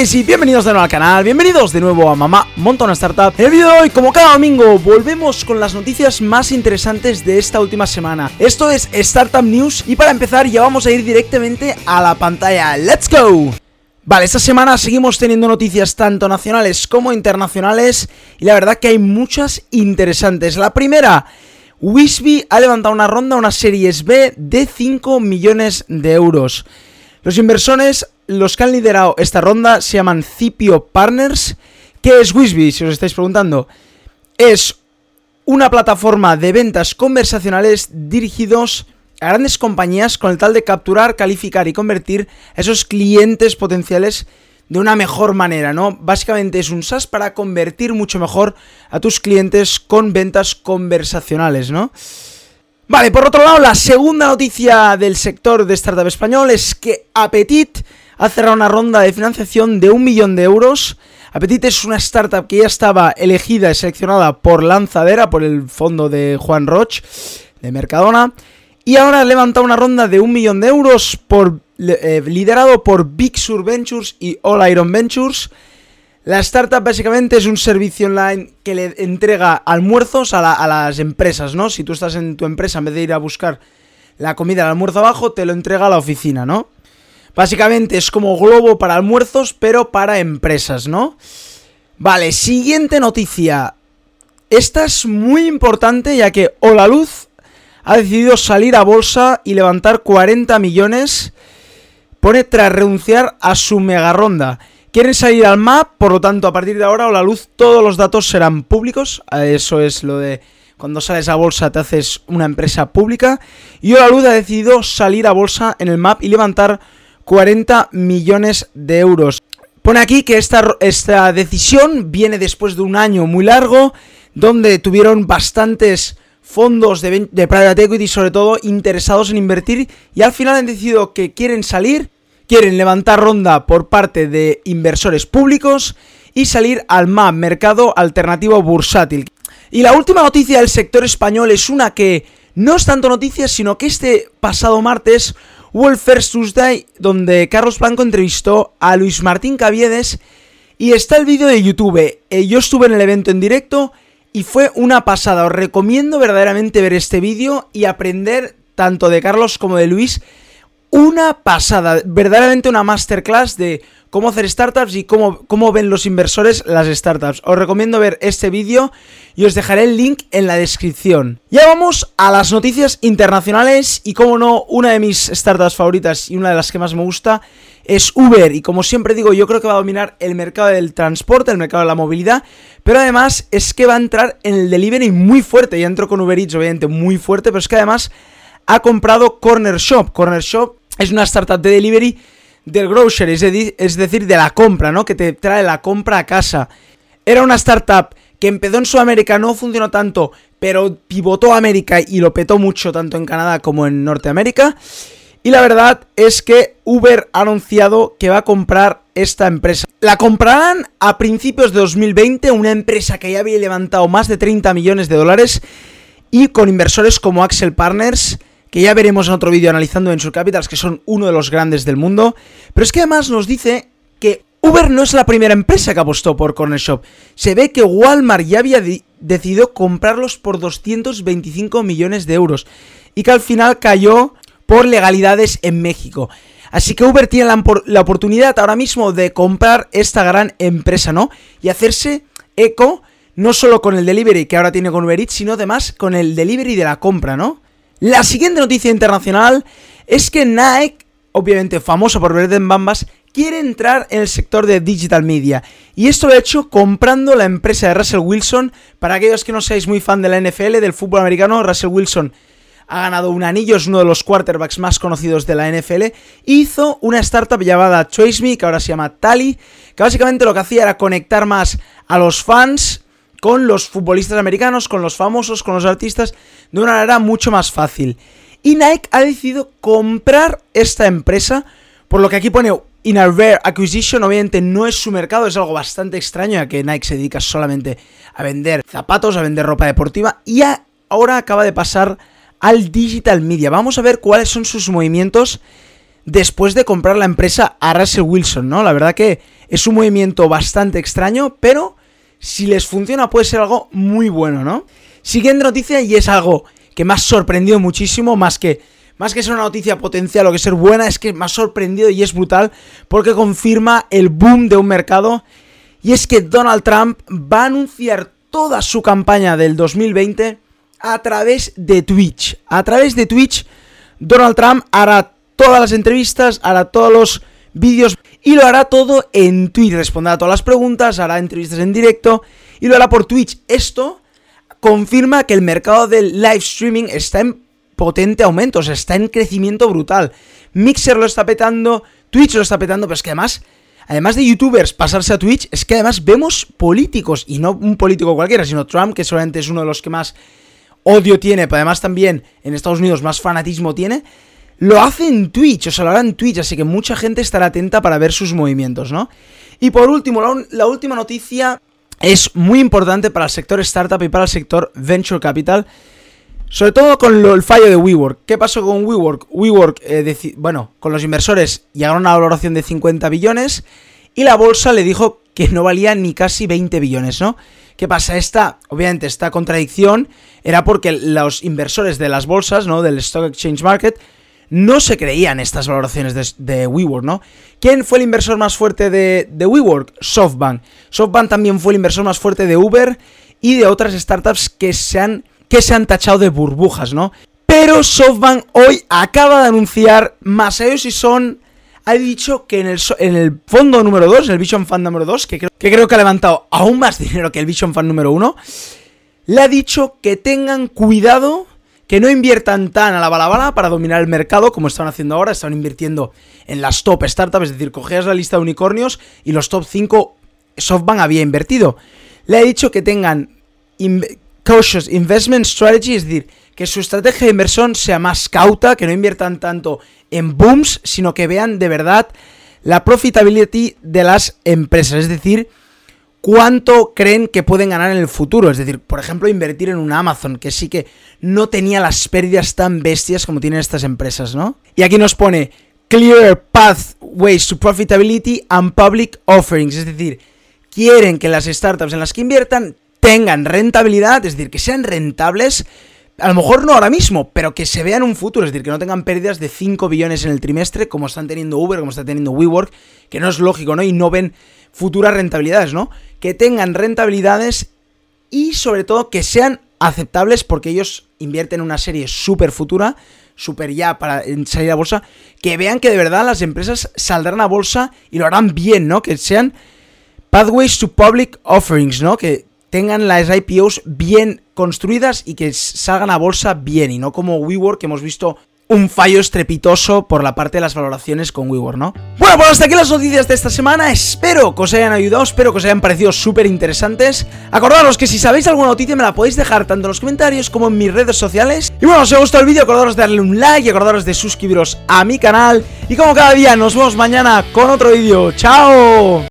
y bienvenidos de nuevo al canal, bienvenidos de nuevo a Mamá Monta una Startup. En el vídeo de hoy, como cada domingo, volvemos con las noticias más interesantes de esta última semana. Esto es Startup News y para empezar ya vamos a ir directamente a la pantalla. ¡Let's go! Vale, esta semana seguimos teniendo noticias tanto nacionales como internacionales y la verdad que hay muchas interesantes. La primera, Wisby ha levantado una ronda, una Series B de 5 millones de euros. Los inversores, los que han liderado esta ronda, se llaman Cipio Partners. ¿Qué es Wisby? Si os estáis preguntando. Es una plataforma de ventas conversacionales dirigidos a grandes compañías con el tal de capturar, calificar y convertir a esos clientes potenciales de una mejor manera, ¿no? Básicamente es un SaaS para convertir mucho mejor a tus clientes con ventas conversacionales, ¿no? Vale, por otro lado, la segunda noticia del sector de startup español es que Apetit ha cerrado una ronda de financiación de un millón de euros. Apetit es una startup que ya estaba elegida y seleccionada por Lanzadera, por el fondo de Juan Roch, de Mercadona. Y ahora ha levantado una ronda de un millón de euros eh, liderado por Big Sur Ventures y All Iron Ventures. La startup básicamente es un servicio online que le entrega almuerzos a, las empresas, ¿no? Si tú estás en tu empresa, en vez de ir a buscar la comida, el almuerzo abajo, te lo entrega a la oficina, ¿no? Básicamente es como globo para almuerzos, pero para empresas, ¿no? Vale, siguiente noticia. Esta es muy importante ya que Hola Luz ha decidido salir a bolsa y levantar 40 millones pone tras renunciar a su mega ronda. Quieren salir al MAP, por lo tanto, a partir de ahora o la luz todos los datos serán públicos. Eso es lo de cuando sales a bolsa te haces una empresa pública. Y la luz ha decidido salir a bolsa en el MAP y levantar 40 millones de euros. Pone aquí que esta, esta decisión viene después de un año muy largo, donde tuvieron bastantes fondos de, de private equity, sobre todo, interesados en invertir, y al final han decidido que quieren salir quieren levantar ronda por parte de inversores públicos y salir al MAP, mercado alternativo bursátil. Y la última noticia del sector español es una que no es tanto noticia, sino que este pasado martes el First Tuesday donde Carlos Blanco entrevistó a Luis Martín Caviedes y está el vídeo de YouTube. Eh, yo estuve en el evento en directo y fue una pasada. Os recomiendo verdaderamente ver este vídeo y aprender tanto de Carlos como de Luis una pasada, verdaderamente una masterclass de cómo hacer startups y cómo, cómo ven los inversores las startups. Os recomiendo ver este vídeo y os dejaré el link en la descripción. Ya vamos a las noticias internacionales y como no, una de mis startups favoritas y una de las que más me gusta es Uber y como siempre digo yo creo que va a dominar el mercado del transporte, el mercado de la movilidad, pero además es que va a entrar en el delivery muy fuerte, ya entro con Uber Eats obviamente muy fuerte, pero es que además ha comprado Corner Shop. Corner Shop es una startup de delivery del grocery, es, decir, de la compra, ¿no? Que te trae la compra a casa. Era una startup que empezó en Sudamérica, no funcionó tanto, pero pivotó a América y lo petó mucho tanto en Canadá como en Norteamérica. Y la verdad es que Uber ha anunciado que va a comprar esta empresa. La comprarán a principios de 2020, una empresa que ya había levantado más de 30 millones de dólares y con inversores como Axel Partners que ya veremos en otro vídeo analizando Venture Capitals, que son uno de los grandes del mundo. Pero es que además nos dice que Uber no es la primera empresa que apostó por Corner Shop. Se ve que Walmart ya había decidido comprarlos por 225 millones de euros y que al final cayó por legalidades en México. Así que Uber tiene la, la oportunidad ahora mismo de comprar esta gran empresa, ¿no? Y hacerse eco no solo con el delivery que ahora tiene con Uber Eats, sino además con el delivery de la compra, ¿no? La siguiente noticia internacional es que Nike, obviamente famoso por vender en bambas, quiere entrar en el sector de digital media. Y esto lo ha hecho comprando la empresa de Russell Wilson. Para aquellos que no seáis muy fan de la NFL, del fútbol americano, Russell Wilson ha ganado un anillo, es uno de los quarterbacks más conocidos de la NFL. Hizo una startup llamada TraceMe, que ahora se llama Tally, que básicamente lo que hacía era conectar más a los fans con los futbolistas americanos, con los famosos, con los artistas, de una manera mucho más fácil. Y Nike ha decidido comprar esta empresa, por lo que aquí pone in a rare acquisition, obviamente no es su mercado, es algo bastante extraño, ya que Nike se dedica solamente a vender zapatos, a vender ropa deportiva, y ahora acaba de pasar al digital media. Vamos a ver cuáles son sus movimientos después de comprar la empresa a Russell Wilson, ¿no? La verdad que es un movimiento bastante extraño, pero si les funciona puede ser algo muy bueno, ¿no? Siguiente noticia y es algo que me ha sorprendido muchísimo, más que, más que ser una noticia potencial o que ser buena, es que me ha sorprendido y es brutal porque confirma el boom de un mercado y es que Donald Trump va a anunciar toda su campaña del 2020 a través de Twitch. A través de Twitch, Donald Trump hará todas las entrevistas, hará todos los vídeos y lo hará todo en Twitch. Responderá todas las preguntas, hará entrevistas en directo y lo hará por Twitch. Esto confirma que el mercado del live streaming está en potente aumento, o sea, está en crecimiento brutal. Mixer lo está petando, Twitch lo está petando, pero es que además además de youtubers pasarse a Twitch, es que además vemos políticos, y no un político cualquiera, sino Trump, que solamente es uno de los que más odio tiene, pero además también en Estados Unidos más fanatismo tiene, lo hace en Twitch, o sea, lo hará en Twitch, así que mucha gente estará atenta para ver sus movimientos, ¿no? Y por último, la, última noticia es muy importante para el sector startup y para el sector venture capital. Sobre todo con el fallo de WeWork. ¿Qué pasó con WeWork? WeWork, eh, bueno, con los inversores llegaron a una valoración de 50 billones y la bolsa le dijo que no valía ni casi 20 billones, ¿no? ¿Qué pasa? Esta, obviamente, esta contradicción era porque los inversores de las bolsas, ¿no? Del Stock Exchange Market, no se creían estas valoraciones de, WeWork, ¿no? ¿Quién fue el inversor más fuerte de, de WeWork? SoftBank. SoftBank también fue el inversor más fuerte de Uber y de otras startups que se han que se han tachado de burbujas, ¿no? Pero SoftBank hoy acaba de anunciar, Masao Son ha dicho que en el, en el fondo número 2, el Vision Fund número 2, que creo, que creo que ha levantado aún más dinero que el Vision Fund número 1, le ha dicho que tengan cuidado, que no inviertan tan a la balabala para dominar el mercado como están haciendo ahora, están invirtiendo en las top startups, es decir, cogías la lista de unicornios y los top 5 SoftBank había invertido. Le ha dicho que tengan cautious investment strategy, es decir, que su estrategia de inversión sea más cauta, que no inviertan tanto en booms, sino que vean de verdad la profitability de las empresas, es decir, cuánto creen que pueden ganar en el futuro, es decir, por ejemplo, invertir en un Amazon, que sí que no tenía las pérdidas tan bestias como tienen estas empresas, ¿no? Y aquí nos pone clear pathways to profitability and public offerings, es decir, quieren que las startups en las que inviertan tengan rentabilidad, es decir, que sean rentables, a lo mejor no ahora mismo, pero que se vean un futuro, es decir, que no tengan pérdidas de 5 billones en el trimestre, como están teniendo Uber, como está teniendo WeWork, que no es lógico, ¿no? Y no ven futuras rentabilidades, ¿no? Que tengan rentabilidades y sobre todo que sean aceptables porque ellos invierten en una serie súper futura, súper ya para salir a bolsa, que vean que de verdad las empresas saldrán a bolsa y lo harán bien, ¿no? Que sean pathways to public offerings, ¿no? Que, tengan las IPOs bien construidas y que salgan a bolsa bien y no como WeWork que hemos visto un fallo estrepitoso por la parte de las valoraciones con WeWork, ¿no? Bueno, pues hasta aquí las noticias de esta semana. Espero que os hayan ayudado, espero que os hayan parecido súper interesantes. Acordaros que si sabéis alguna noticia me la podéis dejar tanto en los comentarios como en mis redes sociales. Y bueno, si os ha gustado el vídeo, acordaros de darle un like y acordaros de suscribiros a mi canal. Y como cada día, nos vemos mañana con otro vídeo. ¡Chao!